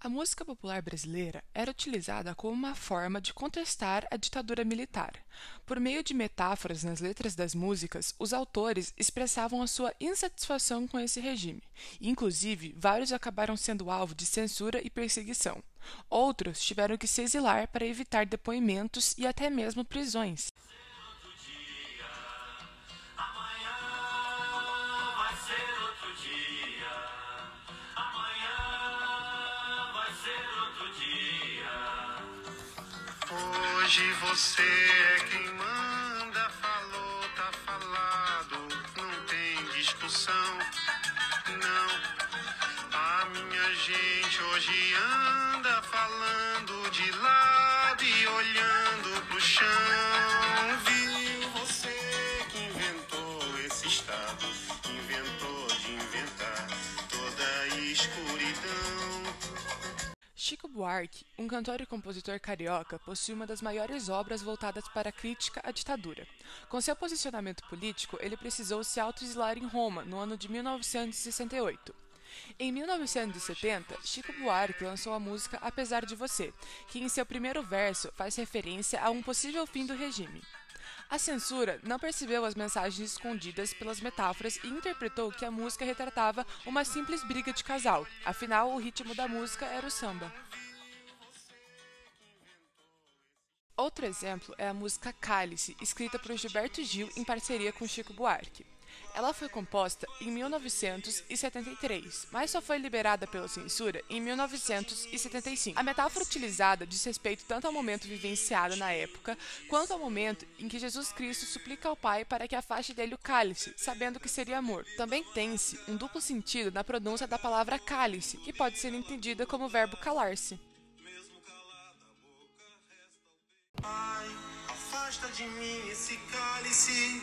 A música popular brasileira era utilizada como uma forma de contestar a ditadura militar. Por meio de metáforas nas letras das músicas, os autores expressavam a sua insatisfação com esse regime. Inclusive, vários acabaram sendo alvo de censura e perseguição. Outros tiveram que se exilar para evitar depoimentos e até mesmo prisões. Hoje você é quem manda, falou, tá falado, não tem discussão, não. A minha gente hoje anda falando de lado e olhando pro chão. Chico Buarque, um cantor e compositor carioca, possui uma das maiores obras voltadas para a crítica à ditadura. Com seu posicionamento político, ele precisou se autoexilar em Roma no ano de 1968. Em 1970, Chico Buarque lançou a música Apesar de Você, que em seu primeiro verso faz referência a um possível fim do regime. A censura não percebeu as mensagens escondidas pelas metáforas e interpretou que a música retratava uma simples briga de casal, afinal, o ritmo da música era o samba. Outro exemplo é a música Cálice, escrita por Gilberto Gil em parceria com Chico Buarque. Ela foi composta em 1973, mas só foi liberada pela censura em 1975. A metáfora utilizada diz respeito tanto ao momento vivenciado na época, quanto ao momento em que Jesus Cristo suplica ao Pai para que afaste dele o cálice, sabendo que seria amor. Também tem-se um duplo sentido na pronúncia da palavra cálice, que pode ser entendida como o verbo calar-se. Pai, afasta de mim esse cálice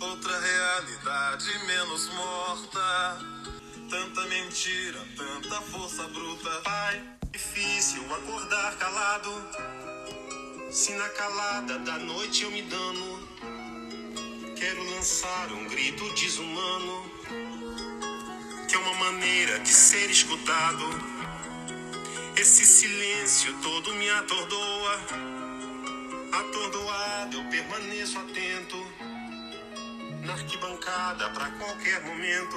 Outra realidade menos morta. Tanta mentira, tanta força bruta. Pai, difícil acordar calado. Se na calada da noite eu me dano, quero lançar um grito desumano, que é uma maneira de ser escutado. Esse silêncio todo me atordoa. Atordoado eu permaneço atento na arquibancada para qualquer momento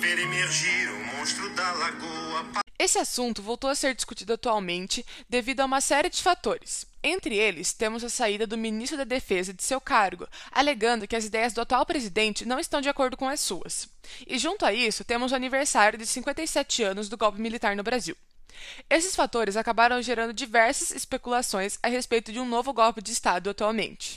ver emergir o monstro da lagoa. Esse assunto voltou a ser discutido atualmente devido a uma série de fatores. Entre eles, temos a saída do ministro da Defesa de seu cargo, alegando que as ideias do atual presidente não estão de acordo com as suas. E junto a isso, temos o aniversário de 57 anos do golpe militar no Brasil. Esses fatores acabaram gerando diversas especulações a respeito de um novo golpe de Estado atualmente.